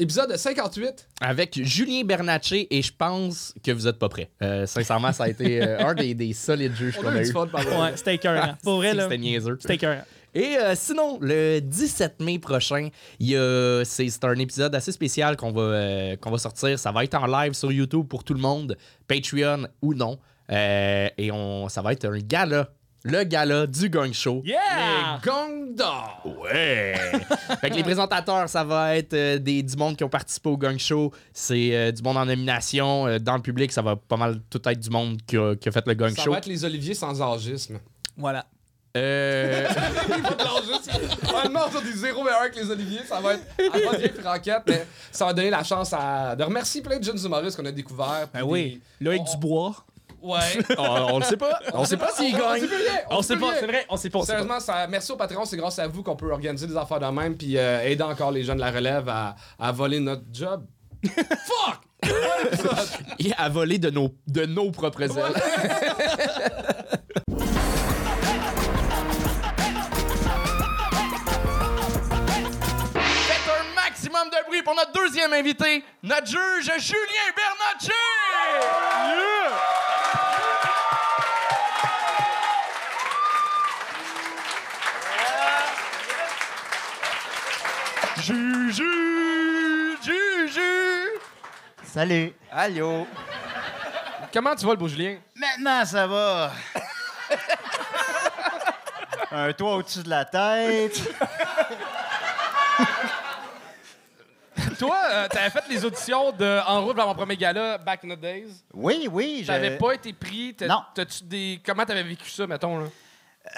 Épisode 58. Avec Julien Bernatchez et je pense que vous êtes pas prêts. Euh, sincèrement, ça a été euh, un des, des solides juges On qu'on a a eu Ouais, c'était écœurant. Pour vrai, là. C'était niaiseux. C'était écœurant. Et euh, sinon, le 17 mai prochain, il y a, c'est, c'est un épisode assez spécial qu'on va, euh, qu'on va sortir. Ça va être en live sur YouTube pour tout le monde, Patreon ou non. Euh, et on, ça va être un gala. Le gala du Gang Show. Yeah! Les Gang d'or. Ouais! fait que les présentateurs, ça va être euh, des, du monde qui ont participé au Gang Show. C'est euh, du monde en nomination. Euh, dans le public, ça va pas mal tout être du monde qui a, qui a fait le Gang Ça Show. va être les Oliviers sans âgisme. Voilà. Euh, Il va de l'âgisme. Honnêtement, on des zéro meilleurs que les Oliviers. Ça va être à pas franquette, mais ça va donner la chance à, de remercier plein de jeunes humoristes qu'on a découverts. Ben oui. Loïc On- Dubois. Ouais. on, on le sait pas. On sait pas s'il gagne. On sait pas, c'est vrai, on sait pas. on sait pas. Sérieusement, ça, merci au Patreon, c'est grâce à vous qu'on peut organiser des affaires de même puis euh, aider encore les jeunes de la relève à, à voler notre job. Fuck! Et à voler de nos, de nos propres ailes. Faites un maximum de bruit pour notre deuxième invité, notre juge Julien Bernatchez! Juju! Juju! Salut. Allô? Comment tu vas, le beau Julien? Maintenant, ça va. Un toit au-dessus de la tête. Toi, euh, t'avais fait les auditions de En route vers mon premier gala, back in the days. Oui, oui. je- T'avais pas été pris. t'as- Non. T'as-tu des. Comment t'avais vécu ça, mettons, là?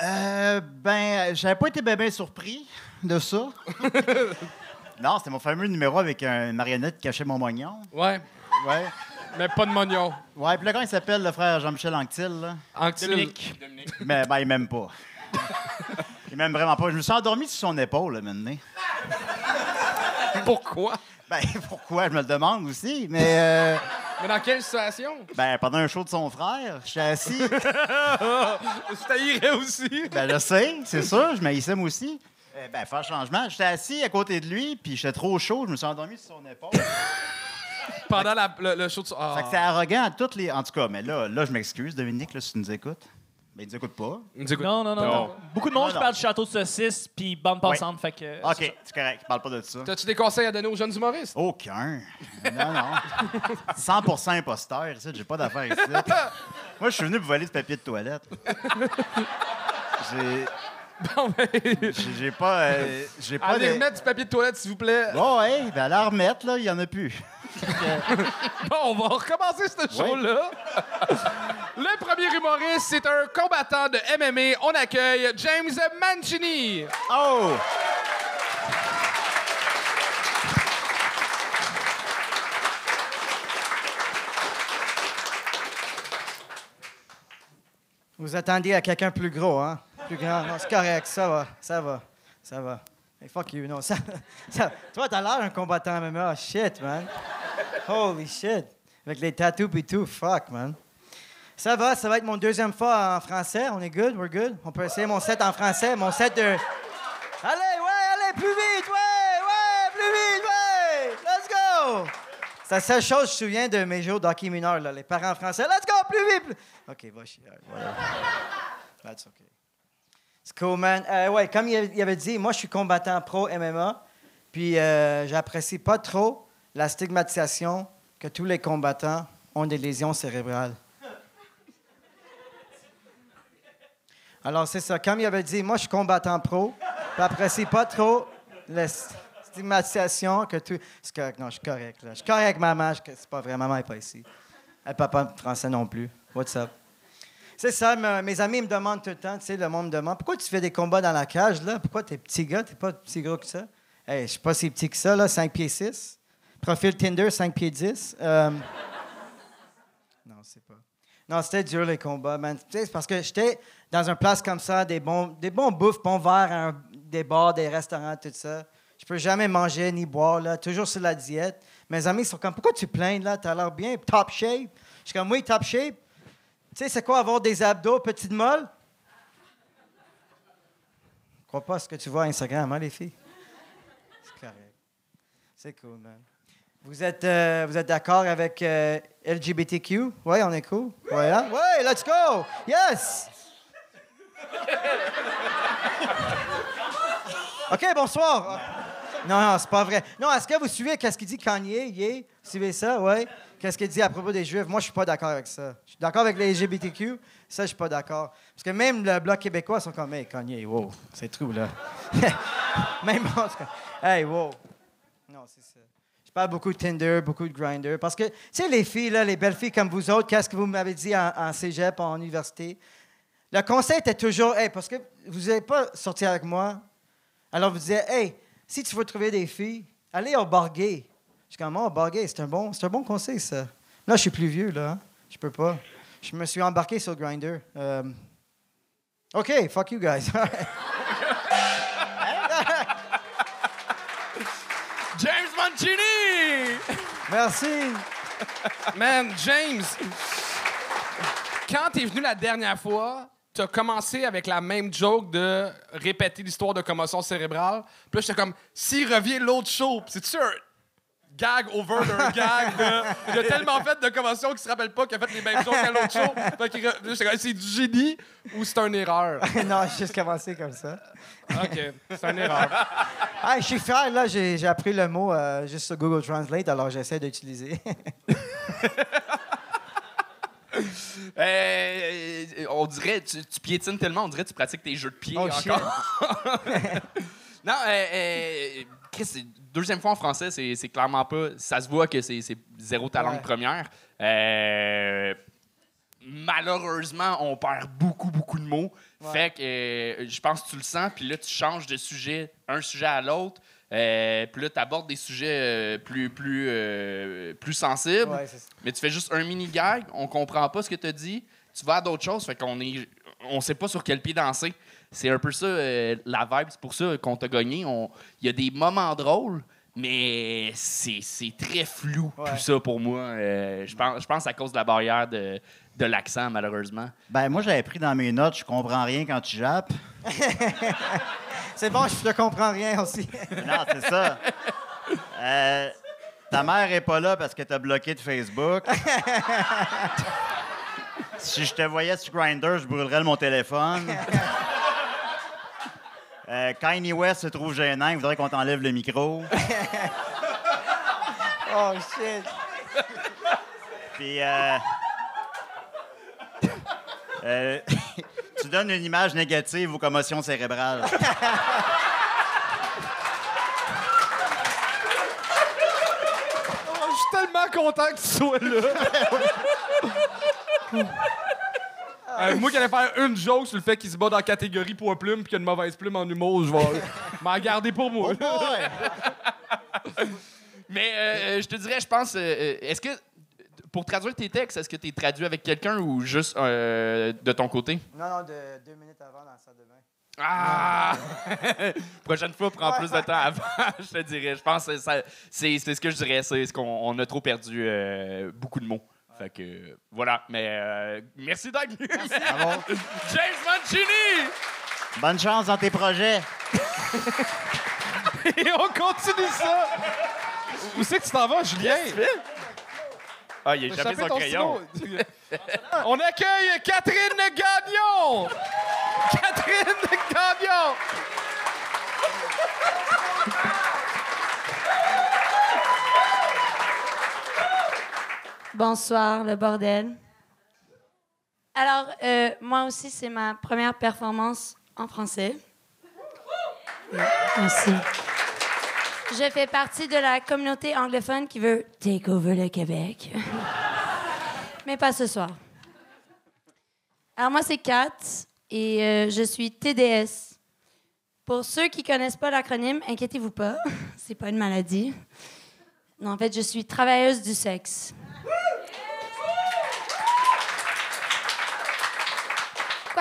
Euh, ben, j'avais pas été bien, bien surpris de ça. non, c'était mon fameux numéro avec une marionnette qui cachait mon moignon. Ouais. Ouais. Mais pas de mognon. Ouais, puis là, quand il s'appelle le frère Jean-Michel Anctil, là, Anctil. Dominique. mais ben, il m'aime pas. il m'aime vraiment pas. Je me suis endormi sur son épaule, là, maintenant. Pourquoi? Ben, pourquoi? Je me le demande aussi, mais... euh, Mais dans quelle situation? ben, pendant un show de son frère, j'étais assis. Je taillerais aussi. Ben, je sais, c'est sûr, je m'haïssais aussi. Eh ben, faire changement. J'étais assis à côté de lui, puis j'étais trop chaud, je me suis endormi sur son épaule. Pendant la- le, le show de. Ah. Fait que c'est arrogant à toutes les. En tout cas, mais là, là je m'excuse, Dominique, là, si tu nous écoutes. Mais il nous écoute pas. Il nous écoute. Non, non, non, non. Beaucoup de monde Non, qui non. parle du château de saucisse puis bande passante, fait que. OK, c'est correct, parle pas de ça. T'as-tu des conseils à donner aux jeunes humoristes? Aucun. Non, non. 100% imposteur, ici, j'ai pas d'affaires ici. Moi, je suis venu pour voler du papier de toilette. J'ai. Bon, ben. j'ai- pas. euh, j'ai pas Allez de. remettre du papier de toilette, s'il vous plaît. Bon, ouais, ben à la remettre, là, il y en a plus. Bon, on va recommencer ce show-là. Le premier humoriste, c'est un combattant de MMA. On accueille James Mancini. Oh! Vous attendiez à quelqu'un plus gros, hein? Plus grand. Non, c'est correct, ça va, ça va, ça va. Hey, fuck you, non, ça, ça- Toi, t'as l'air d'un combattant MMA. Shit, man. Holy shit. Avec les tattoos et tout, fuck, man. Ça va, ça va être mon deuxième fois en français. On est good, we're good? On peut essayer mon set en français, mon set de... Allez, ouais, allez, plus vite, ouais, ouais, plus vite, ouais! Let's go! C'est la seule chose que je me souviens de mes jours d'hockey mineur, là. Les parents français, let's go, plus vite! plus- OK, va chier. Voilà. That's OK. C'est cool, man. Euh, ouais, comme il avait dit, moi, je suis combattant pro MMA. Puis, euh, j'apprécie pas trop la stigmatisation que tous les combattants ont des lésions cérébrales. Alors, c'est ça. Comme il avait dit, moi, je suis combattant pro. J'apprécie pas trop la st- stigmatisation que tout. C'est correct. Non, je suis correct. Là. Je suis correct, maman. C'est pas vrai. Maman n'est pas ici. Elle parle pas français non plus. What's up? C'est ça, me- mes amis me demandent tout le temps, tu sais, le monde me demande pourquoi tu fais des combats dans la cage, là? Pourquoi t'es petit gars, t'es pas si gros que ça? Hey, je suis pas si petit que ça, là, 5 pieds 6. Profil Tinder, 5 pieds 10. Euh, Non, c'est pas. Non, c'était dur les combats, man. C'est parce que j'étais dans une place comme ça, des bons, des bons bouffes, bons verres, un- des bars, des restaurants, tout ça. Je peux jamais manger ni boire, là, toujours sur la diète. Mes amis sont comme, pourquoi tu plains, là? T'as l'air bien, top shape. Je suis comme, oui, top shape. Tu sais, c'est quoi avoir des abdos, petites molles? Je crois pas ce que tu vois à Instagram, hein, les filles? C'est correct. C'est cool, man. Vous êtes, euh, êtes d'accord avec euh, LGBTQ? Oui, on est cool. Oui, let's go! Yes! OK, bonsoir. Non, c'est pas vrai. Non, est-ce que vous suivez qu'est-ce qu'il dit? Kanye? Yeah? Suivez ça, oui? Qu'est-ce qu'il dit à propos des Juifs? Moi, je suis pas d'accord avec ça. Je suis d'accord avec les LGBTQ. Ça, je suis pas d'accord. Parce que même le Bloc québécois sont comme, hey, Kanye, wow, c'est trou, là. même c'est comme, hey, wow. Non, c'est ça. Je parle beaucoup de Tinder, beaucoup de Grindr. Parce que, tu sais, les filles, là, les belles filles comme vous autres, qu'est-ce que vous m'avez dit en, en cégep, en université? Le conseil était toujours, hey, parce que vous n'avez pas sorti avec moi. Alors, vous disiez, hey, si tu veux trouver des filles, allez au bar gay. Je suis comme, oh, bar gay, c'est un, bon, c'est un bon conseil, ça. Là, je suis plus vieux, là. hein. Je peux pas. Je me suis embarqué sur Grindr. Euh, OK, fuck you guys. James Mancini! Merci. Man, James, quand t'es venu la dernière fois, t'as commencé avec la même joke de répéter l'histoire de commotion cérébrale. Puis là, j'étais comme, s'il revient l'autre show, c'est-tu un gag over d'un gag de... Il a tellement fait de commotion qu'il se rappelle pas qu'il a fait les mêmes jokes à l'autre show. Fait c'est du génie ou c'est une erreur? non, j'ai juste commencé comme ça. OK, c'est une erreur. Ah, je suis fier, là, j'ai, appris le mot euh, juste sur Google Translate, alors j'essaie d'utiliser. Euh, on dirait, tu, tu piétines tellement, on dirait que tu pratiques tes jeux de pied Oh, encore. non, euh, euh, Chris, deuxième fois en français, c'est clairement pas. Ça se voit que c'est zéro ta langue Ouais. première. Euh, malheureusement, on perd beaucoup, beaucoup de mots. Ouais. Fait que euh, je pense que tu le sens, puis là, tu changes de sujet, un sujet à l'autre. Euh, puis là, tu abordes des sujets plus, plus, plus sensibles. Ouais. Mais tu fais juste un mini gag, on comprend pas ce que tu as dit, tu vas à d'autres choses, fait qu'on est on sait pas sur quel pied danser. C'est un peu ça euh, la vibe, c'est pour ça qu'on t'a gagné. On- Il y a des moments drôles, mais c'est c'est très flou Ouais. tout ça pour moi. Euh, je pense je pense à cause de la barrière de, de l'accent malheureusement. Ben, moi, j'avais pris dans mes notes, je comprends rien quand tu jappes. C'est bon, je ne comprends rien aussi. Non, c'est ça. Euh, ta mère est pas là parce que t'as bloqué de Facebook. si je te voyais sur Grindr, je brûlerais mon téléphone. Euh, Kanye West se trouve gênant, il voudrait qu'on t'enlève le micro. Oh, shit. Puis, euh, euh, tu donnes une image négative aux commotions cérébrales. Oh, je suis tellement content que tu sois là. Euh, moi qui allais faire une joke sur le fait qu'il se bat dans la catégorie poids plume puis qu'il y a une mauvaise plume en humour, je vais m'en garder pour moi. Mais euh, je te dirais, je pense, euh, euh, est-ce que pour traduire tes textes, est-ce que tu es traduit avec quelqu'un ou juste euh, de ton côté? Non, non, de deux minutes avant dans la salle de bain. Ah! Prochaine fois, prends plus de temps avant, je te dirais. Je pense que c'est ce que je dirais. C'est ce qu'on on a trop perdu euh, beaucoup de mots. Fait que voilà. Mais euh, merci d'être venu. Bravo. James Mancini! Bonne chance dans tes projets. Et on continue ça. Où c'est que tu t'en vas, Julien? Ah, il a échappé son crayon. On accueille Catherine Gagnon. Catherine Gagnon. Bonsoir, le bordel. Alors, euh, moi aussi, c'est ma première performance en français. Merci. Je fais partie de la communauté anglophone qui veut take over le Québec. Mais pas ce soir. Alors, moi, c'est Kat et euh, je suis TDS. Pour ceux qui connaissent pas l'acronyme, inquiétez-vous pas, c'est pas une maladie. Non, en fait, je suis travailleuse du sexe.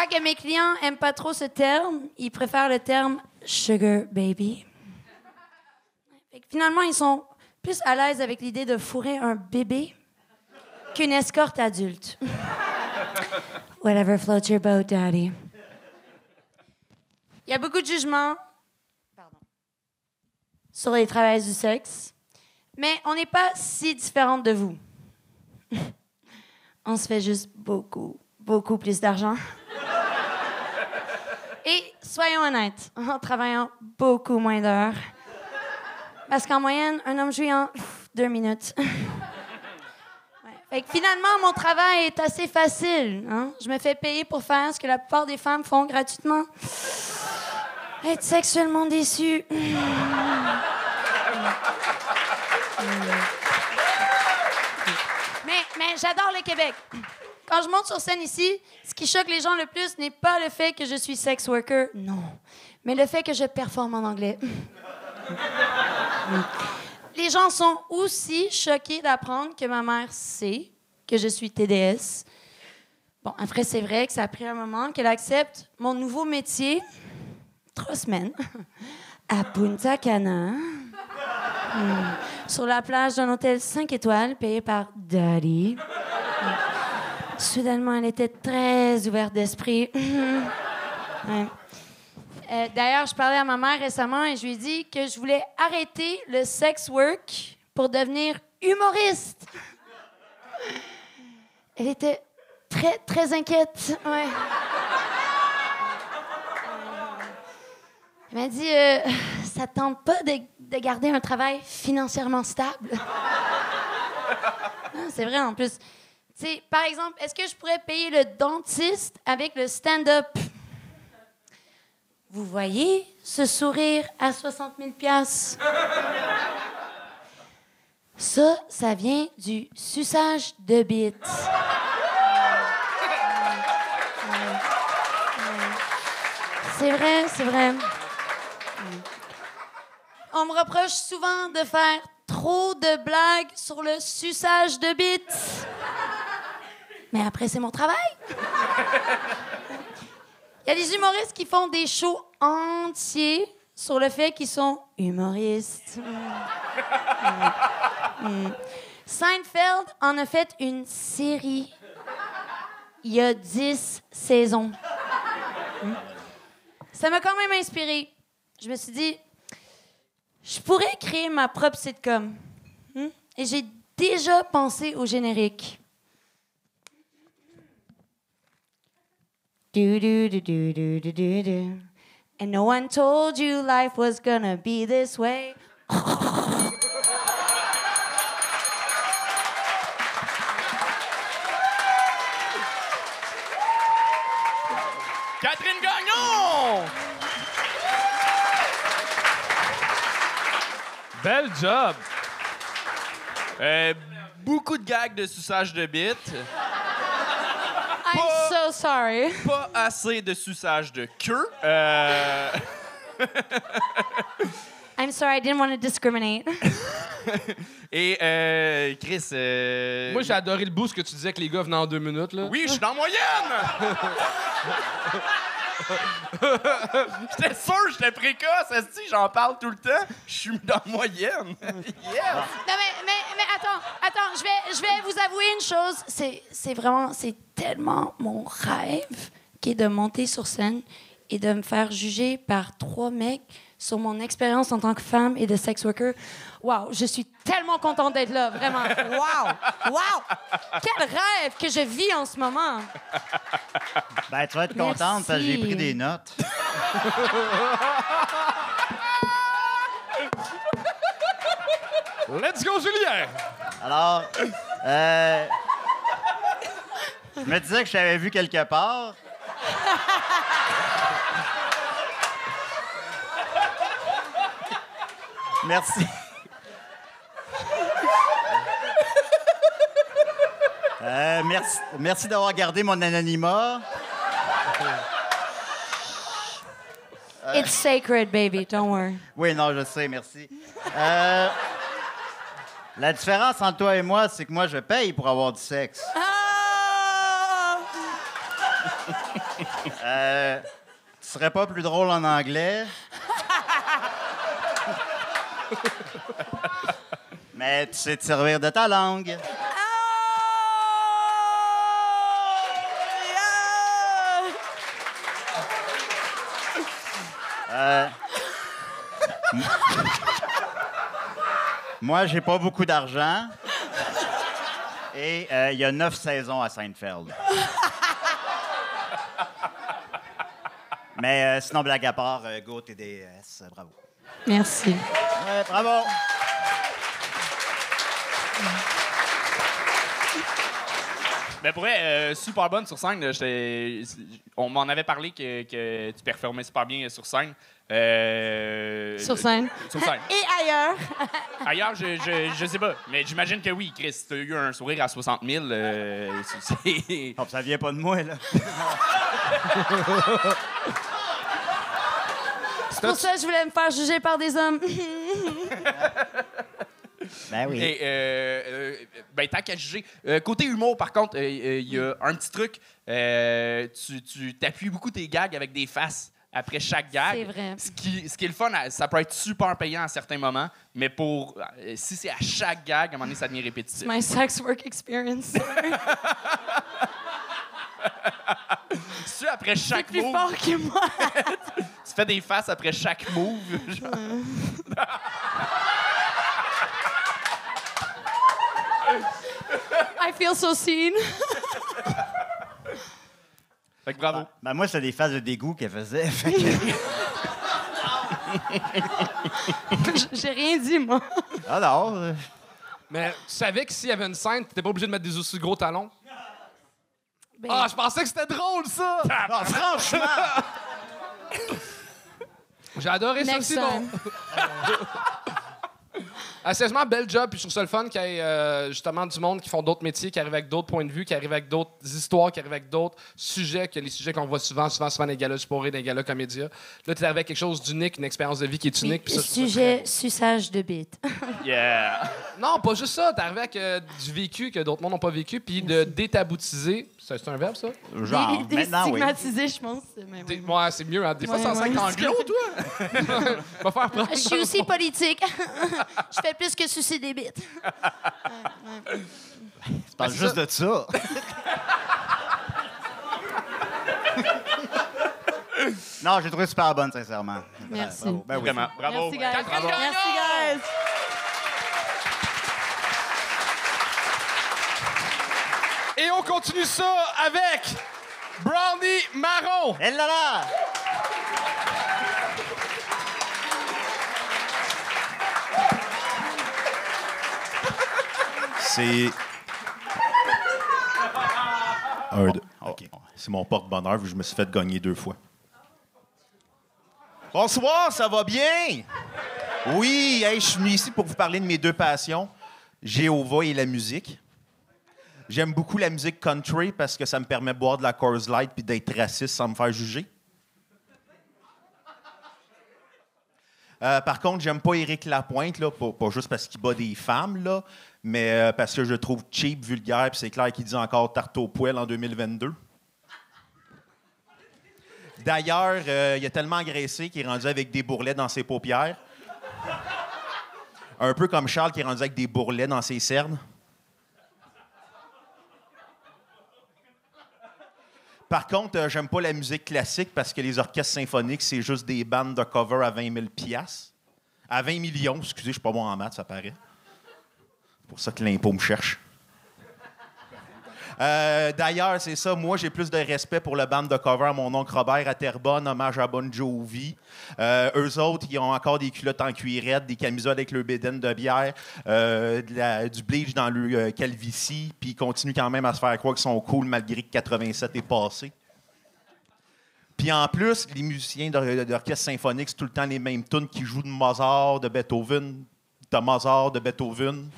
Quoique mes clients aiment pas trop ce terme, ils préfèrent le terme sugar baby. Que finalement, ils sont plus à l'aise avec l'idée de fourrer un bébé qu'une escorte adulte. Whatever floats your boat, daddy. Il y a beaucoup de jugements sur les travailleuses du sexe. Mais on n'est pas si différentes de vous. on se fait juste beaucoup, beaucoup plus d'argent. Et soyons honnêtes, en travaillant beaucoup moins d'heures. Parce qu'en moyenne, un homme jouit en deux minutes. Fait que finalement, mon travail est assez facile. hein. Je me fais payer pour faire ce que la plupart des femmes font gratuitement. Être sexuellement déçue. Mais, mais j'adore le Québec. Quand je monte sur scène ici, ce qui choque les gens le plus n'est pas le fait que je suis sex worker, non, mais le fait que je performe en anglais. les gens sont aussi choqués d'apprendre que ma mère sait que je suis TDS. Bon, après, c'est vrai que ça a pris un moment qu'elle accepte mon nouveau métier, trois semaines, à Punta Cana. Hmm. Sur la plage d'un hôtel 5 étoiles payé par Daddy. Soudainement, elle était très ouverte d'esprit. Euh, D'ailleurs, je parlais à ma mère récemment et je lui ai dit que je voulais arrêter le sex work pour devenir humoriste. Elle était très, très inquiète. Elle m'a dit euh, Ça te tente pas de, de garder un travail financièrement stable? C'est vrai en plus. Par exemple, est-ce que je pourrais payer le dentiste avec le stand-up? Vous voyez ce sourire à 60 000 piastres? Ça, ça vient du suçage de bite. C'est vrai, c'est vrai. On me reproche souvent de faire trop de blagues sur le suçage de bites. Mais après, c'est mon travail. Il y a des humoristes qui font des shows entiers sur le fait qu'ils sont humoristes. Mm. Mm. Seinfeld en a fait une série. Il y a dix saisons. Mm. Ça m'a quand même inspiré. Je me suis dit, je pourrais créer ma propre sitcom. Et j'ai déjà pensé au générique. Do do do do do do do do. And no one told you life was gonna be this way. Catherine Gagnon! Bel job! Euh, beaucoup de gags de suçage de bite. I'm sorry. Pas assez de suçage de queue. Euh, I'm sorry, I didn't want to discriminate. et euh, Chris. euh, Moi, j'ai adoré le boost que tu disais que les gars venaient en deux minutes. Là. Oui, je suis dans la moyenne! J'étais sûr, j'étais précoce, esti, j'en parle tout le temps. Je suis dans la moyenne. yes! Non, mais, mais, mais attends, attends, je vais, je vais vous avouer une chose. C'est, c'est vraiment, c'est tellement mon rêve qui est de monter sur scène et de me faire juger par trois mecs sur mon expérience en tant que femme et de sex worker. Wow, je suis tellement contente d'être là, vraiment. Wow, wow! Quel rêve que je vis en ce moment. Ben, tu vas être contente parce que j'ai pris des notes. Let's go, Julien! Alors, euh, je me disais que je t'avais vu quelque part. Merci. Euh, merci merci d'avoir gardé mon anonymat. It's sacred, baby, don't worry. Oui, non, je sais, merci. Euh, la différence entre toi et moi, c'est que moi, je paye pour avoir du sexe. Ah! Euh, tu serais pas plus drôle en anglais? Mais tu sais te servir de ta langue. Euh, Moi, j'ai pas beaucoup d'argent. Et euh, il y a neuf saisons à Seinfeld. Mais euh, sinon, blague à part, euh, Go TDS, bravo. Merci. Ouais, bravo. Mais pour vrai, euh, super bonne sur scène. On m'en avait parlé que, que tu performais super bien sur scène. Euh, Sur scène. Sur scène. Et ailleurs. Ailleurs, je, je, je sais pas. Mais j'imagine que oui, Chris. Tu as eu un sourire à 60 000. euh, Oh, ça vient pas de moi, là. C'est pour ça que je voulais me faire juger par des hommes. Ben oui. Et, euh, euh, ben, tant qu'à juger. Euh, côté humour, par contre, euh, euh, il y a un petit truc. Euh, tu tu t'appuies beaucoup tes gags avec des faces après chaque gag. C'est vrai. Ce qui, ce qui est le fun, ça peut être super payant à certains moments, mais pour si c'est à chaque gag, à un moment donné, ça devient répétitif. My sex work experience. Si après chaque plus move, fort que moi. tu fais des faces après chaque move. genre. I feel so seen. Fait que bravo. Ben, moi, c'est des phases de dégoût qu'elle faisait. Fait que- J'ai rien dit, moi. Ah non. euh, Mais tu savais que s'il y avait une scène, t'étais pas obligé de mettre des aussi gros talons? Ben, Ah, je pensais que c'était drôle, ça! Ah, franchement! J'ai adoré ça aussi, bon. Ah, sérieusement, bel job. Puis je trouve ça le fun qu'il y ait euh, justement du monde qui font d'autres métiers, qui arrivent avec d'autres points de vue, qui arrivent avec d'autres histoires, qui arrivent avec d'autres sujets que les sujets qu'on voit souvent, souvent, souvent dans les galas sporés, dans les galas comédia. Là, tu es arrivé avec quelque chose d'unique, une expérience de vie qui est unique. puis ça, Sujet suçage de bite. Yeah. très- Non, pas juste ça. T'es arrivé avec euh, du vécu que d'autres mondes n'ont pas vécu, puis de détaboutiser. C'est un verbe, ça? Genre, Dé- maintenant, oui. Déstigmatisé, je pense. mais Dé- ouais. Ouais, c'est mieux. Hein. Des fois, Ouais, c'est en ouais. 5 anglo, toi? Va faire prendre. Je suis aussi politique. je fais plus que sucer des bites. Tu parles juste de ça. non, j'ai trouvé super bonne, sincèrement. Merci. Bravo. Ben oui. Vraiment. Bravo. Merci, guys. Gagnon! Merci, guys. Et on continue ça avec Brownie Marron. Elle là là! C'est. Un, deux. OK. C'est mon porte-bonheur, vu que je me suis fait gagner deux fois. Bonsoir, ça va bien? Oui, hey, je suis venu ici pour vous parler de mes deux passions, Jéhovah et la musique. J'aime beaucoup la musique country parce que ça me permet de boire de la Coors Light puis d'être raciste sans me faire juger. Euh, par contre, j'aime pas Éric Lapointe, là, pas, juste parce qu'il bat des femmes, là, mais euh, parce que je le trouve cheap, vulgaire, puis c'est clair qu'il dit encore tarte au poêle en 2022. D'ailleurs, euh, il a tellement engraissé qu'il est rendu avec des bourrelets dans ses paupières. Un peu comme Charles qui est rendu avec des bourrelets dans ses cernes. Par contre, euh, j'aime pas la musique classique parce que les orchestres symphoniques, c'est juste des bandes de cover à 20 000 piastres. À 20 millions, excusez, je suis pas bon en maths, ça paraît. C'est pour ça que l'impôt me cherche. Euh, D'ailleurs, c'est ça. Moi, j'ai plus de respect pour le band de cover mon oncle Robert à Terrebonne, hommage à Bon Jovi. Euh, eux autres, ils ont encore des culottes en cuirette, des camisoles avec le bédaine de bière, euh, du bleach dans le calvitie, puis ils continuent quand même à se faire croire qu'ils sont cool malgré que 87 est passé. Puis en plus, les musiciens d'or- d'orchestre symphonique, c'est tout le temps les mêmes tunes qui jouent de Mozart, de Beethoven, de Mozart, de Beethoven.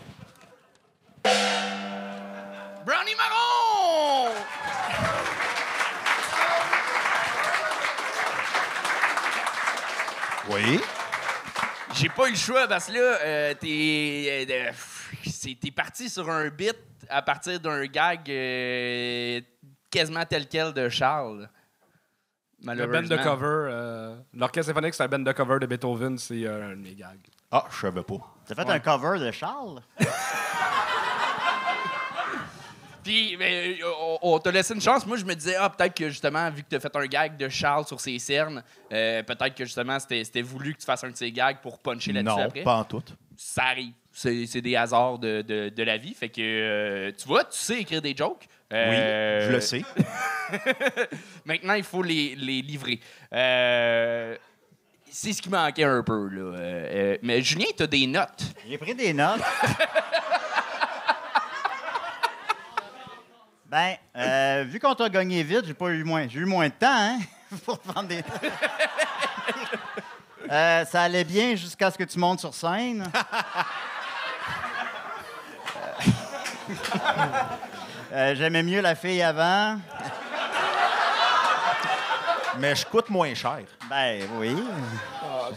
Brownie Marron! Oui. J'ai pas eu le choix parce que là, euh, t'es, euh, c'est- t'es parti sur un bit à partir d'un gag euh, quasiment tel quel de Charles. Le band Malheureusement. de cover. euh, L'orchestre symphonique, c'est un band de cover de Beethoven. C'est euh, un de mes gags. Ah, je savais pas. T'as fait un cover de Charles? Puis, on, on t'a laissé une chance. Moi, je me disais, ah, peut-être que justement, vu que t'as fait un gag de Charles sur ses cernes, euh, peut-être que justement, c'était c'était voulu que tu fasses un de ces gags pour puncher là-dessus Non, après. pas en tout. Ça arrive. C'est des hasards de, de- de la vie. Fait que, euh, tu vois, tu sais écrire des jokes. Oui, Euh, je le sais. Maintenant, il faut les, les livrer. Euh, c'est ce qui manquait un peu, là. Euh, euh, mais Julien, t'as des notes. J'ai pris des notes. ben, euh, vu qu'on t'a gagné vite, j'ai pas eu moins. J'ai eu moins de temps, hein? pour prendre des Euh, ça allait bien jusqu'à ce que tu montes sur scène. Euh, J'aimais mieux la fille avant. Mais je coûte moins cher. Ben oui.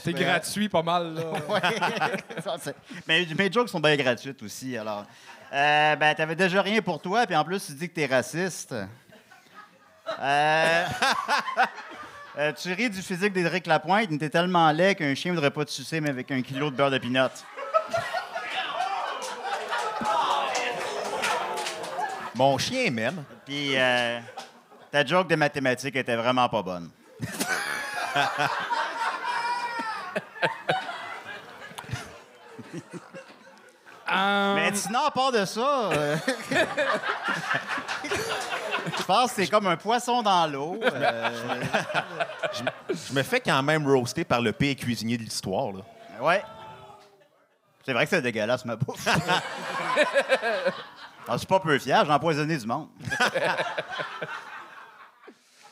C'est gratuit pas mal, là. Ouais. Ça, c'est- mais mes jokes sont bien gratuites aussi, alors. Euh, ben, t'avais déjà rien pour toi, puis en plus, tu dis que t'es raciste. Euh, euh, tu ris du physique d'Édric Lapointe, mais t'es tellement laid qu'un chien voudrait pas te sucer, mais avec un kilo de beurre de pinot. Mon chien m'aime. Puis, euh, ta joke de mathématiques était vraiment pas bonne. Euh, Mais sinon, à part de ça, euh, je pense que c'est comme un poisson dans l'eau. euh, Je me fais quand même roaster par le pire cuisinier de l'histoire. là. Ouais. C'est vrai que c'est dégueulasse, ma bouffe. Ah, je suis pas peu fier, j'ai empoisonné du monde.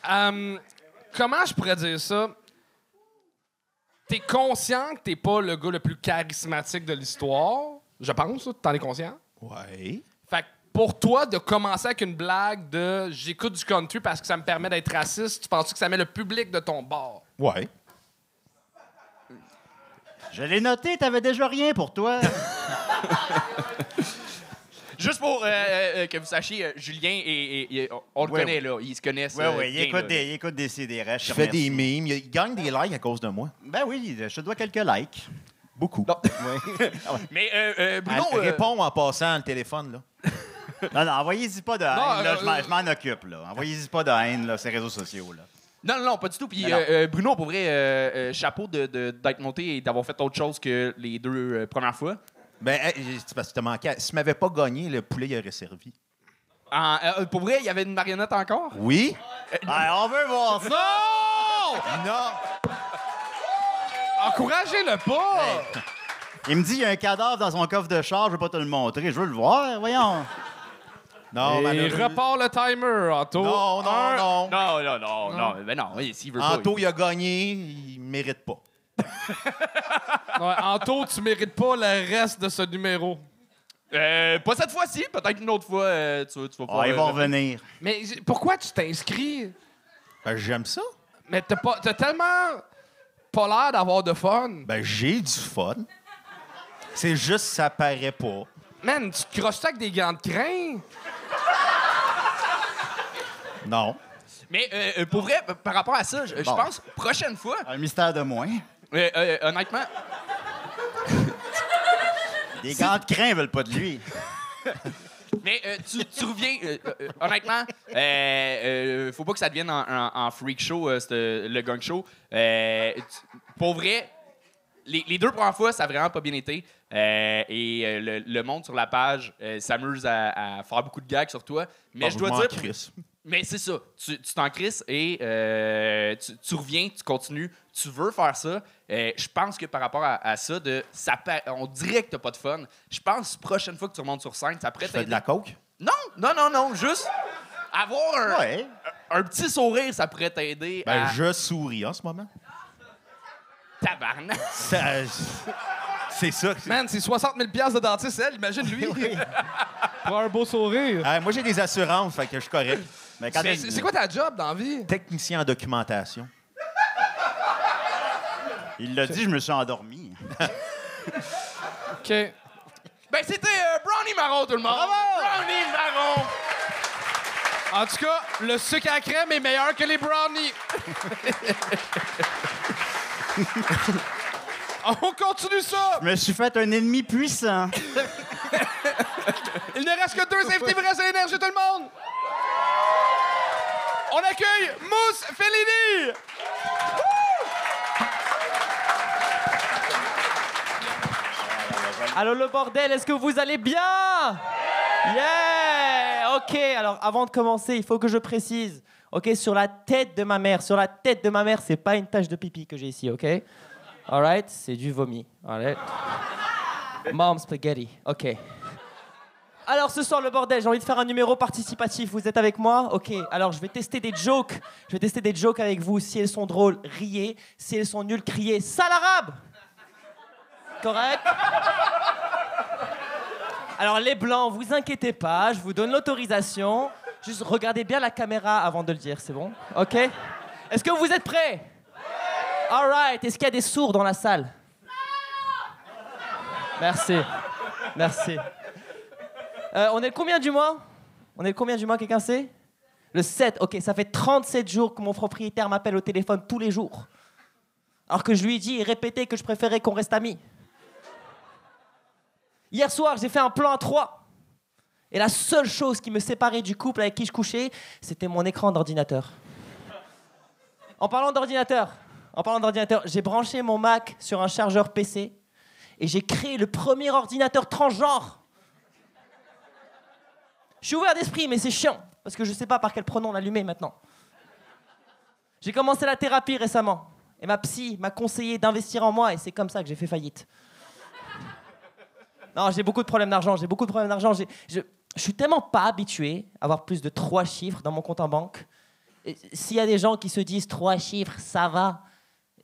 Comment je pourrais dire ça? T'es conscient que t'es pas le gars le plus charismatique de l'histoire. Je pense, t'en es conscient. Ouais. Fait que pour toi, de commencer avec une blague de j'écoute du country parce que ça me permet d'être raciste, tu penses que ça met le public de ton bord? Ouais. Je l'ai noté, t'avais déjà rien pour toi. Juste pour euh, euh, que vous sachiez, euh, Julien, et, et- et- on le Ouais, connaît, là. Ils se connaissent. Oui, euh, oui, il bien, écoute, là. des, il écoute des CDR. Je fais des mimes. Il gagne des likes à cause de moi. Ben oui, je te dois quelques likes. Beaucoup. Mais euh, euh, Bruno. Elle euh, répond en passant le téléphone. Là. Non, non, envoyez-y pas de haine, Non, là, euh, je m'en- je m'en occupe. là. Envoyez-y pas de haine, là, ces réseaux sociaux. Là. Non, non, non, pas du tout. Puis non. euh, euh, Bruno, pour vrai, euh, euh, chapeau de- de- d'être monté et d'avoir fait autre chose que les deux euh, premières fois. Ben, hey, c'est parce que t'as manqué. Si tu m'avais pas gagné, le poulet il aurait servi. En- euh, pour vrai, il y avait une marionnette encore? Oui? Ah, on veut voir ça! Non! Encouragez-le pas! Il me dit il y a un cadavre dans son coffre de char, je veux pas te le montrer. Je veux le voir, voyons. Non, Et malheureux- repart le timer, Anto. Non, non, Un- non. Non, non, non, non. Ben non, oui, s'il veut pas. Anto, il a gagné, il mérite pas. Anto, tu mérites pas le reste de ce numéro. Euh, pas cette fois-ci, peut-être une autre fois. euh, tu, tu vas Ah, pouvoir, ils euh, vont revenir. Mais j- pourquoi tu t'inscris? Ben, j'aime ça. Mais t'as pas- t'as tellement pas l'air d'avoir de fun. Ben, j'ai du fun. C'est juste, ça paraît pas. Man, tu te crosses ça avec des gants de crin? Non. Mais euh, euh, pour vrai, par rapport à ça, je je Bon. pense, prochaine fois, Un mystère de moins. euh, euh, honnêtement, Les gants de crin veulent pas de lui. mais euh, tu, tu reviens, euh, euh, honnêtement, euh, faut pas que ça devienne en, en- en freak show, le gang show. Tu- pour vrai, les, les deux premières fois, ça a vraiment pas bien été. Et le, le monde sur la page s'amuse à, à faire beaucoup de gags sur toi. Mais Ah, je dois dire, crisse. Mais c'est ça. Tu t'en crisses et tu, tu reviens, tu continues. Tu veux faire ça. Euh, je pense que par rapport à, à ça, de, ça on dirait que t'as pas de fun. Je pense prochaine fois que tu remontes sur scène, ça pourrait fais de t'aider. la coke? Non, non, non, non. Juste avoir un, Ouais. un petit sourire, ça pourrait t'aider Ben, à... je souris en ce moment. Tabarnak. Ça- C'est ça. Man, c'est 60 000 piastres de dentiste, elle, imagine lui. Pour un beau sourire. Ah, moi, j'ai des assurances, fait que je suis correct. Mais quand C'est c'est quoi ta job dans la vie? Technicien en documentation. Il l'a dit, je me suis endormi. OK. Ben, c'était euh, Brownie Marron, tout le monde. Brownie Marron. En tout cas, le sucre à crème est meilleur que les brownies. On continue ça. Je me suis fait un ennemi puissant. Il ne reste que deux invités, vous reste l'énergie, tout le monde! On accueille Mousse Fellini! Allô le bordel, est-ce que vous allez bien? Yeah Ok, alors avant de commencer, il faut que je précise. Ok, sur la tête de ma mère, sur la tête de ma mère, c'est pas une tache de pipi que j'ai ici, ok? Alright, c'est du vomi. Alright. Mom spaghetti, ok. Alors ce soir le bordel, j'ai envie de faire un numéro participatif. Vous êtes avec moi? Ok. Alors je vais tester des jokes. Je vais tester des jokes avec vous. Si elles sont drôles, riez. Si elles sont nulles, criez. Sale arabe Correct? Alors les blancs, vous inquiétez pas, je vous donne l'autorisation. Juste regardez bien la caméra avant de le dire, c'est bon? Ok? Est-ce que vous êtes prêts? Alright, est-ce qu'il y a des sourds dans la salle? Merci. Merci. Euh, on est combien du mois? On est combien du mois, quelqu'un sait? Le 7, ok, ça fait 37 jours que mon propriétaire m'appelle au téléphone tous les jours. Alors que je lui ai dit et répété que je préférais qu'on reste amis. Hier soir, j'ai fait un plan à trois. Et la seule chose qui me séparait du couple avec qui je couchais, c'était mon écran d'ordinateur. En parlant d'ordinateur, en parlant d'ordinateur, j'ai branché mon Mac sur un chargeur PC et j'ai créé le premier ordinateur transgenre. Je suis ouvert d'esprit, mais c'est chiant parce que je sais pas par quel pronom l'allumer maintenant. J'ai commencé la thérapie récemment et ma psy m'a conseillé d'investir en moi et c'est comme ça que j'ai fait faillite. Non, j'ai beaucoup de problèmes d'argent. J'ai beaucoup de problèmes d'argent. Je, je suis tellement pas habitué à avoir plus de trois chiffres dans mon compte en banque. S'il y a des gens qui se disent trois chiffres, ça va.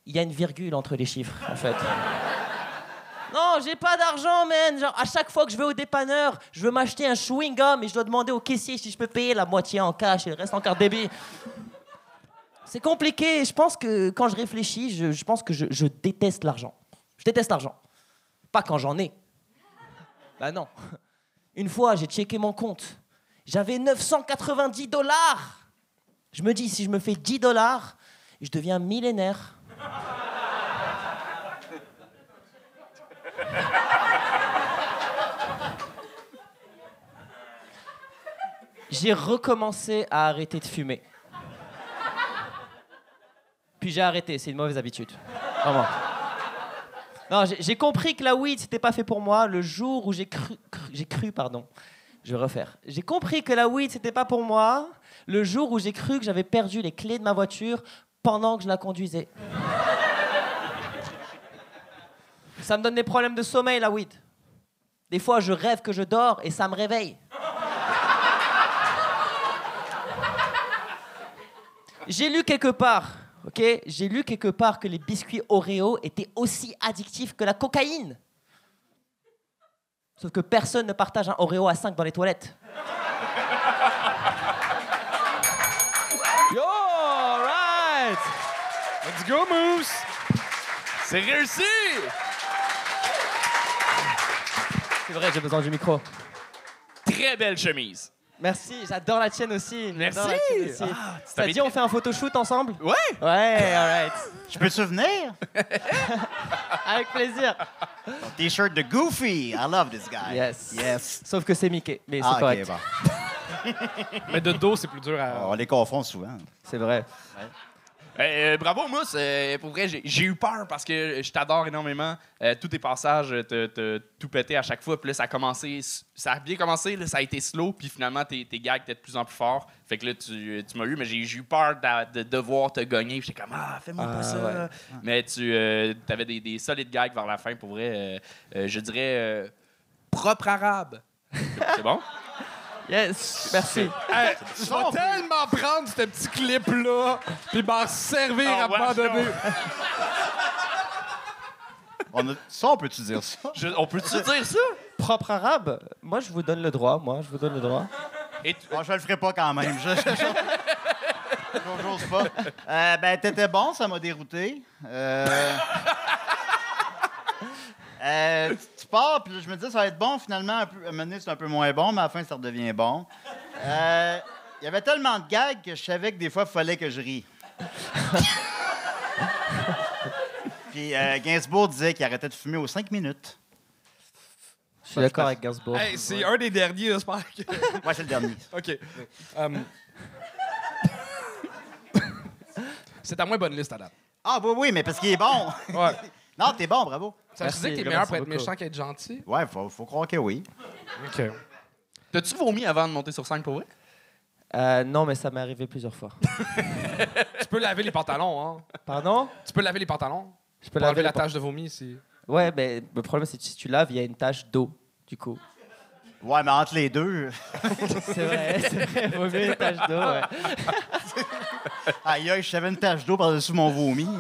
Il y a une virgule entre les chiffres, en fait. Non, j'ai pas d'argent, man. Genre, à chaque fois que je vais au dépanneur, je veux m'acheter un chewing-gum et je dois demander au caissier si je peux payer la moitié en cash et le reste en carte débit. C'est compliqué. Je pense que quand je réfléchis, je, je pense que je, je déteste l'argent. Je déteste l'argent. Pas quand j'en ai. Bah non. Une fois, j'ai checké mon compte. J'avais 990 dollars. Je me dis, si je me fais 10 dollars, je deviens millénaire. J'ai recommencé à arrêter de fumer. Puis j'ai arrêté, c'est une mauvaise habitude. Non, j'ai compris que la weed, c'était pas fait pour moi le jour où j'ai cru, cru- j'ai cru, pardon. Je vais refaire. J'ai compris que la weed, c'était pas pour moi le jour où j'ai cru que j'avais perdu les clés de ma voiture pendant que je la conduisais. Ça me donne des problèmes de sommeil, la weed. Des fois, je rêve que je dors et ça me réveille. J'ai lu quelque part, ok? J'ai lu quelque part que les biscuits Oreo étaient aussi addictifs que la cocaïne. Sauf que personne ne partage un Oreo à 5 dans les toilettes. Yo, alright Let's go, Mousse! C'est réussi! C'est vrai, j'ai besoin du micro. Très belle chemise. Merci, j'adore la tienne aussi. Merci. J'adore la tienne aussi. Ah, tu Ça t'avais dit, on fait un photoshoot ensemble? Ouais. Ouais, alright. Je peux-tu venir? Avec plaisir. T-shirt de Goofy. I love this guy. Yes. Yes. Sauf que c'est Mickey, mais c'est Ah, ok, bon. Mais de dos, c'est plus dur à. On les confond souvent. C'est vrai. Euh, bravo, Mousse. Euh, pour vrai, j'ai eu peur parce que je t'adore énormément. Euh, tous tes passages, t'as tout pété à chaque fois. Puis là, ça a commencé, ça a bien commencé, là, ça a été slow. Puis finalement, tes, tes gags étaient de plus en plus forts. Fait que là, tu, tu m'as eu, mais j'ai eu peur d'a- de, devoir te gagner. J'étais comme, ah, fais-moi Ah, pas ça. ouais. Mais tu avais des, des solides gags vers la fin. Pour vrai, euh, euh, je dirais euh, propre arabe. C'est bon? Yes, merci. Hey, je vais tellement prendre ce petit clip-là, puis m'en servir Ah, à un moment ouais, donné. On a- Ça, on peut-tu dire ça? Je- on peut-tu dire ça? Propre arabe, moi je vous donne le droit, moi je vous donne le droit. Et tu- Bon, je le ferai pas quand même. Je, je- je- j'ose pas. Euh, ben, t'étais bon, ça m'a dérouté. Euh, euh, tu- pars, puis là, je me dis, ça va être bon. Finalement, à un moment donné, c'est un peu moins bon, mais à la fin, ça redevient bon. Euh, Il y avait tellement de gags que je savais que des fois, il fallait que je rie. puis euh, Gainsbourg disait qu'il arrêtait de fumer aux cinq minutes. Je suis d'accord avec Gainsbourg. Hey, c'est un des derniers, j'espère que. Moi, c'est le dernier. OK. Um, c'est ta moins bonne liste date. Ah, oui, oui, mais parce qu'il est bon. Ouais. non, t'es bon, bravo. Ça veut Merci, dire que t'es meilleur pour être beaucoup. méchant qu'être gentil? Ouais, faut, faut croire que oui. OK. T'as-tu vomi avant de monter sur scène pour vrai? Euh, non, mais ça m'est arrivé plusieurs fois. Tu peux laver les pantalons, hein? Pardon? Tu peux laver les pantalons? Je peux Pour laver la tache de vomi ici. Ouais, mais le problème, c'est que si tu laves, il y a une tache d'eau, du coup. Ouais, mais entre les deux. C'est vrai, c'est vrai. Mieux une tache d'eau, ouais. Aïe, aïe, je savais une tache d'eau par-dessus mon vomi.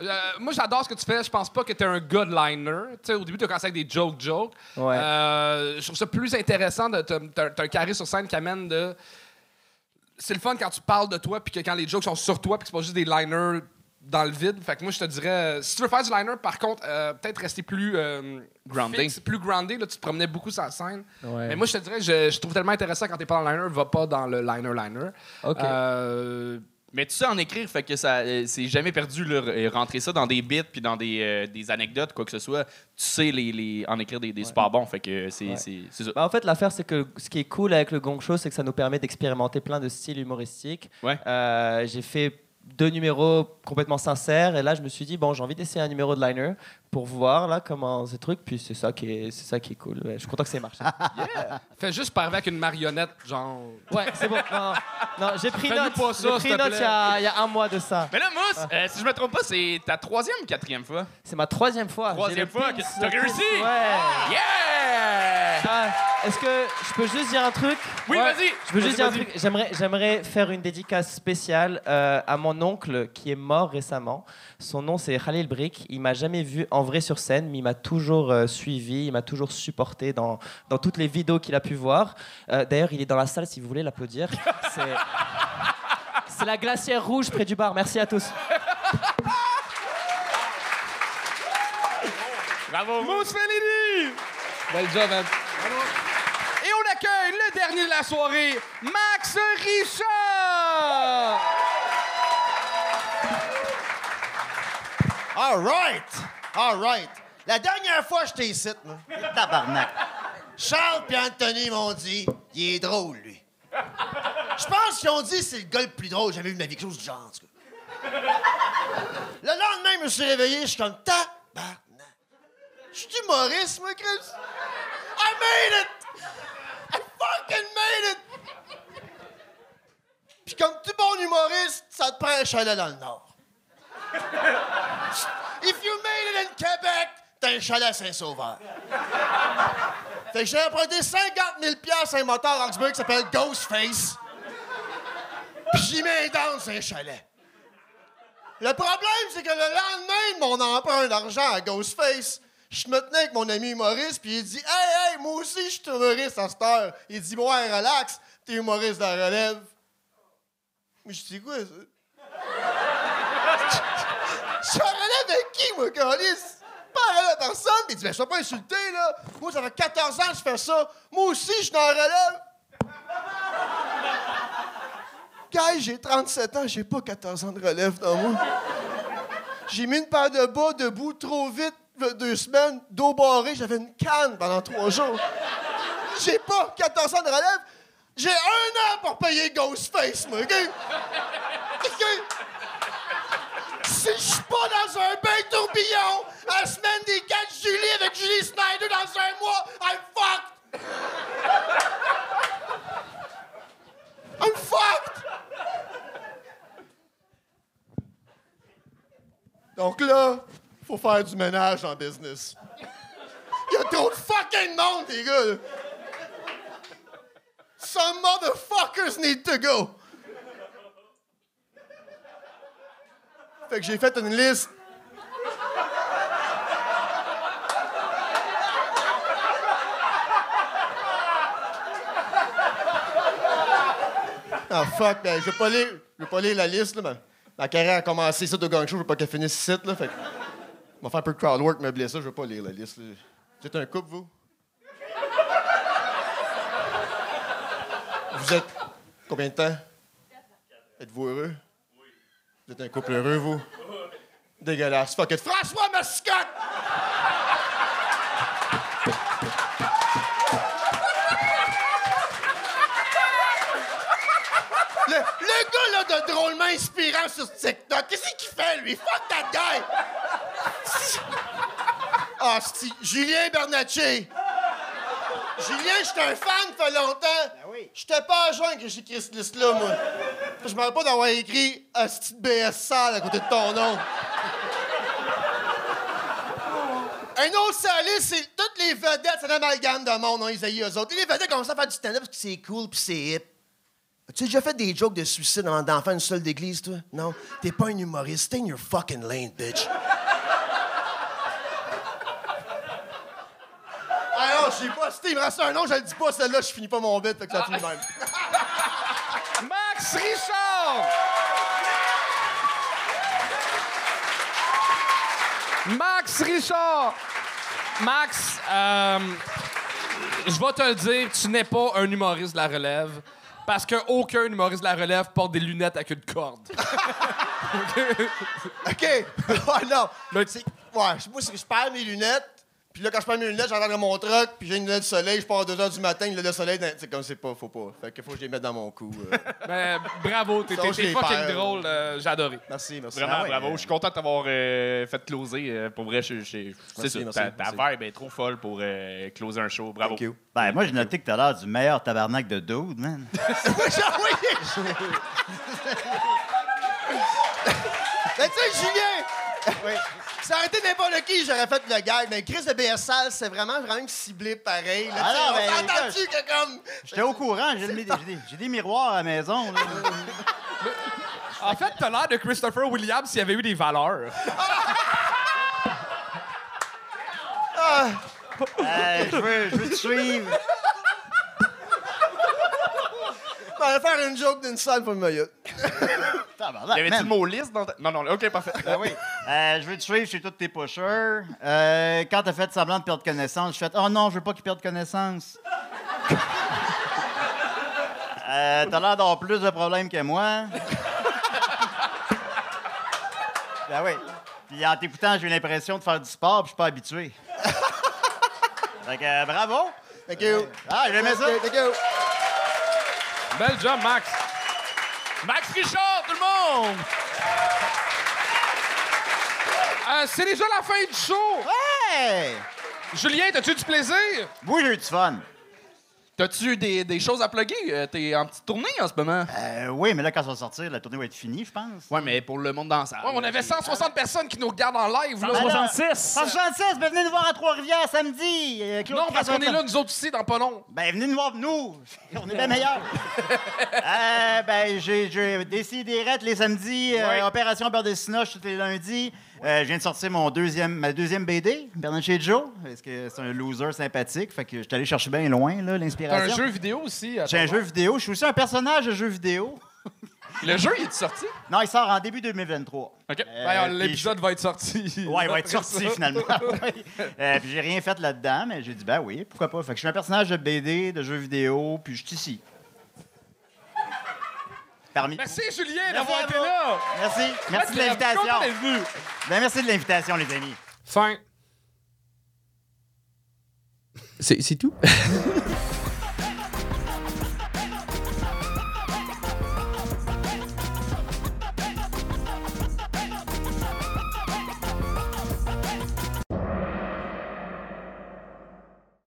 Euh, moi, j'adore ce que tu fais. Je pense pas que t'es un good liner. Tu sais, au début, tu as commencé avec des jokes-jokes. Ouais. Euh, je trouve ça plus intéressant. t'as un carré sur scène qui amène de. C'est le fun quand tu parles de toi, puis que quand les jokes sont sur toi, puis que c'est pas juste des liners dans le vide. Fait que moi, je te dirais, si tu veux faire du liner, par contre, euh, peut-être rester plus. fixe, plus groundé. Là, tu te promenais beaucoup sur la scène. Ouais. Mais moi, je te dirais, je, je trouve tellement intéressant quand t'es pas dans le liner, va pas dans le liner-liner. OK. Euh, Mais tu sais en écrire, fait que ça, euh, c'est jamais perdu là, r- rentrer ça dans des bits puis dans des, euh, des anecdotes, quoi que ce soit. Tu sais les, les- en écrire des, des super bons, fait que c'est Ouais. c'est- c'est ça. Bah, en fait, l'affaire, c'est que ce qui est cool avec le Gong Show, c'est que ça nous permet d'expérimenter plein de styles humoristiques. Ouais. Euh, j'ai fait deux numéros complètement sincères et là, je me suis dit, bon, j'ai envie d'essayer un numéro de liner pour voir là comment ce truc. Puis c'est ça qui est, c'est ça qui est cool. Ouais, je suis content que ça ait marché. fais juste parler avec une marionnette, genre. ouais, c'est bon. Non, non. J'ai pris note. J'ai pris te note il y, a, il y a un mois de ça. Mais là, Mousse, euh, si je me trompe pas, c'est ta troisième ou quatrième fois? C'est ma troisième fois. Troisième fois que t'as réussi. Ouais. Yeah! Est-ce que je peux juste dire un truc Oui, Ouais. vas-y! Je veux juste dire un truc. J'aimerais, j'aimerais faire une dédicace spéciale euh, à mon oncle qui est mort récemment. Son nom c'est Khalil Brick. Il m'a jamais vu en vrai sur scène, mais il m'a toujours euh, suivi, il m'a toujours supporté dans, dans toutes les vidéos qu'il a pu voir. Euh, d'ailleurs, il est dans la salle si vous voulez l'applaudir. C'est, c'est la glacière rouge près du bar. Merci à tous. Bravo, Mousse! Bel job, man. Et on accueille le de la soirée, Max Richard! All right! All right! La dernière fois que j'étais ici, moi, Tabarnak. Charles et Anthony m'ont dit il est drôle, lui. Je pense qu'ils ont dit c'est le gars le plus drôle que j'avais vu de ma vie, quelque chose du genre. Le lendemain, je me suis réveillé, je suis comme tabarnak. Je suis humoriste, moi, Chris. I made it! Fucking made it! Puis comme tout bon humoriste, ça te prend un chalet dans le Nord. If you made it in Québec, t'as un chalet à Saint-Sauveur. Fait que j'ai emprunté 50 000 piastres à un moteur Roxburgh qui s'appelle Ghostface. Puis un down sur un chalet. Le problème, c'est que le lendemain de mon emprunt d'argent à Ghostface, je me tenais avec mon ami humoriste, puis il dit Hey, hey, moi aussi, je suis humoriste à cette heure. Il dit Ouais, relax, t'es humoriste de la relève. Mais je dis quoi, ça Je suis en relève avec qui, moi, Calis? Pas relève personne. Puis il dit, ben, je pas insulter, là. Moi, ça fait 14 ans que je fais ça. Moi aussi, je suis en relève. Guys, j'ai 37 ans, j'ai pas 14 ans de relève dans moi. J'ai mis une paire de bas debout trop vite, deux semaines, dos barré, j'avais une canne pendant trois jours. J'ai pas 14 ans de relève. J'ai un an pour payer Ghostface, moi? Si je suis pas dans un bain tourbillon à la semaine des 4 juillet avec Julie Snyder dans un mois, I'm fucked! I'm fucked! Donc là, faut faire du ménage en business. Il y a trop de fucking monde, les gars! Some motherfuckers need to go! Fait que j'ai fait une liste. Ah fuck, ben, je vais pas lire, pas lire la liste, là. Ma, ma carrière a commencé ça de gang show, je veux pas qu'elle finisse ici, là. Fait on va faire un peu de crowd work, ça, je vais pas lire la liste. Vous êtes un couple, vous? Vous êtes combien de temps? Êtes-vous heureux? Vous êtes un couple heureux, vous? Dégueulasse. Fuck it. François Mascotte! Le, gars là de drôlement inspirant sur TikTok, qu'est-ce qu'il fait lui? Fuck that guy! Ah, c'est Julien Bernatchez. Julien, j'étais un fan, fait longtemps. oui. J'étais pas à jeun que j'ai écrit cette liste-là, moi. Je me rappelle pas d'avoir écrit un petit BS sale à côté de ton nom. Un autre salé, c'est toutes les vedettes, c'est un amalgame de monde, non, Isaïe, eux autres. Et les vedettes commencent à faire du stand-up parce que c'est cool puis c'est hip. Tu as déjà fait des jokes de suicide avant d'enfant une seule d'église, toi? Non? T'es pas un humoriste. Stay in your fucking lane, bitch. Non, sais pas. Si il me reste un nom, je le dis pas, celle-là, je finis pas mon bit, fait que ça finit même. Max Richard! Max Richard! Max, euh, je vais te le dire, tu n'es pas un humoriste de la relève. Parce qu'aucun humoriste de la relève porte des lunettes avec une corde. OK. Non. Ouais, je sais pas si je perds mes lunettes. Puis là, quand je perds mes lunettes, j'entends mon truck, puis j'ai une lunette de soleil, je pars à 2 h du matin, une lunette de soleil, dans- c'est comme c'est pas, faut pas. Fait que faut que je les mette dans mon cou. euh. Ben, bravo, t'es Ça, t'es- je t'es les fucking perds. drôle, euh, j'ai adoré. Merci, merci. Vraiment, Ah ouais, bravo. euh, Je suis content de t'avoir euh, fait closer. euh, pour vrai, je, je- c'est Merci, ça. merci, ta, ta merci. vibe est trop folle pour euh, closer un show. Bravo. Thank you. Ben, moi, j'ai noté que t'as l'air du meilleur tabarnak de dude, man. J'ai envoyé. Ben, tu sais, Julien! Oui. Ça aurait été n'importe qui, j'aurais fait le gag. Mais Chris de BSL, c'est vraiment, vraiment ciblé pareil. Là, Ah non, on ben, que comme. J'étais au courant, j'ai des, j'ai des- miroirs à la maison. là. En fait, t'as l'air de Christopher Williams s'il y avait eu des valeurs. Euh, je veux, je veux te suivre. On va faire une joke d'une salle pour le maillot. Tabarnak, Y avait-tu le mot liste dans ta... Non, non, OK, parfait. Ben oui. Euh, je veux te suivre chez tous tes pushers. Euh, quand t'as fait semblant de perdre connaissance, je fais Oh non, je veux pas qu'ils perdent connaissance. euh, t'as l'air d'avoir plus de problèmes que moi. ben oui. Puis en t'écoutant, j'ai eu l'impression de faire du sport, puis je suis pas habitué. fait que euh, bravo. Thank you. Ah, j'aimais ça. Thank you. Bel job, Max. Max Richard, tout le monde! Euh, c'est déjà la fin du show. Hey! Julien, t'as-tu du plaisir? Moi, j'ai eu du fun. T'as-tu des, des choses à plugger? Euh, T'es en petite tournée en ce moment? Euh, oui, mais là, quand ça va sortir, la tournée va être finie, je pense. Ouais, mais pour le monde dans la salle. Ouais, on avait 160 personnes qui nous regardent en live. Là. 166. 166, ben venez nous voir à Trois-Rivières samedi. Euh, Non, parce qu'on est là, nous autres aussi, dans pas long. Ben, venez nous voir, nous. On est bien meilleurs. euh, ben, j'ai j'ai décidé les samedis. euh, Ouais. Opération Beurre de Cinoche tous les lundis. Euh, je viens de sortir mon deuxième, ma deuxième BD, Bernard chez Joe. Parce que c'est un loser sympathique. Fait que je suis allé chercher bien loin, là, T'as un l'inspiration. jeu vidéo aussi. J'ai un jeu vidéo. Je suis aussi un personnage de jeu vidéo. Le jeu, il est sorti? Non, il sort en début 2023. OK. Euh, Ben, L'épisode va être sorti. Ouais, il va être sorti ça. finalement. Euh, puis j'ai rien fait là-dedans, mais j'ai dit, ben oui, pourquoi pas. Fait que je suis un personnage de BD, de jeux vidéo, puis je suis ici. Parmi Merci, Julien, Merci d'avoir été là. Merci. Merci de l'invitation. Ben, merci de l'invitation, les amis. Fin. C'est tout?